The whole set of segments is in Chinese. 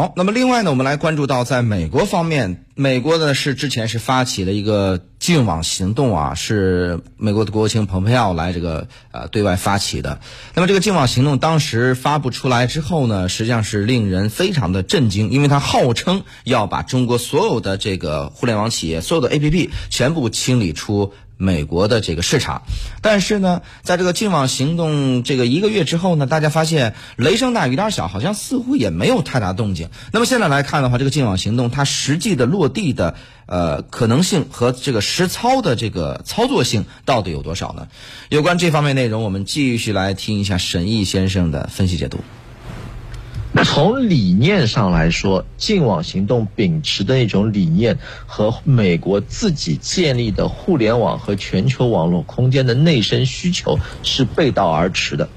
好，那么另外呢，我们来关注到在美国方面，美国呢是之前是发起了一个净网行动啊，是美国的国务卿蓬佩奥来这个呃对外发起的。那么这个净网行动当时发布出来之后呢，实际上是令人非常的震惊，因为它号称要把中国所有的这个互联网企业、所有的 APP 全部清理出。美国的这个市场，但是呢，在这个净网行动这个一个月之后呢，大家发现雷声大雨点小，好像似乎也没有太大动静。那么现在来看的话，这个净网行动它实际的落地的呃可能性和这个实操的这个操作性到底有多少呢？有关这方面内容，我们继续来听一下沈毅先生的分析解读。从理念上来说，净网行动秉持的一种理念和美国自己建立的互联网和全球网络空间的内生需求是背道而驰的。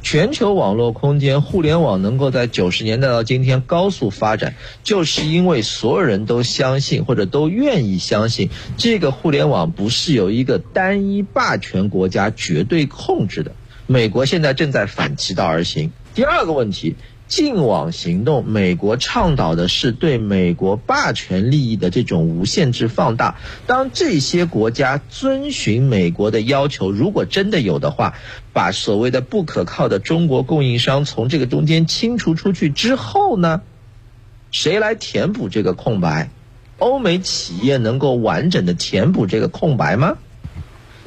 全球网络空间、互联网能够在九十年代到今天高速发展，就是因为所有人都相信或者都愿意相信，这个互联网不是由一个单一霸权国家绝对控制的。美国现在正在反其道而行。第二个问题。净网行动，美国倡导的是对美国霸权利益的这种无限制放大。当这些国家遵循美国的要求，如果真的有的话，把所谓的不可靠的中国供应商从这个中间清除出去之后呢，谁来填补这个空白？欧美企业能够完整的填补这个空白吗？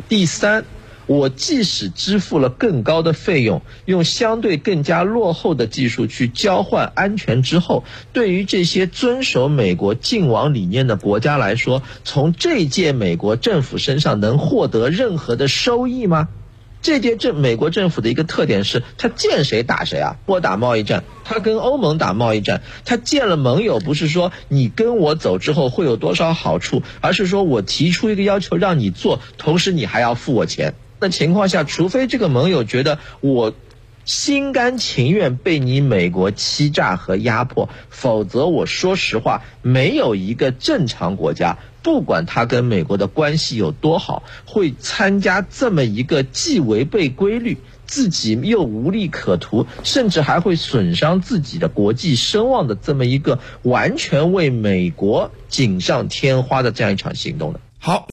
第三。我即使支付了更高的费用，用相对更加落后的技术去交换安全之后，对于这些遵守美国净网理念的国家来说，从这届美国政府身上能获得任何的收益吗？这届政美国政府的一个特点是，他见谁打谁啊！我打贸易战，他跟欧盟打贸易战，他见了盟友，不是说你跟我走之后会有多少好处，而是说我提出一个要求让你做，同时你还要付我钱。的情况下，除非这个盟友觉得我心甘情愿被你美国欺诈和压迫，否则我说实话，没有一个正常国家，不管他跟美国的关系有多好，会参加这么一个既违背规律，自己又无利可图，甚至还会损伤自己的国际声望的这么一个完全为美国锦上添花的这样一场行动的。好。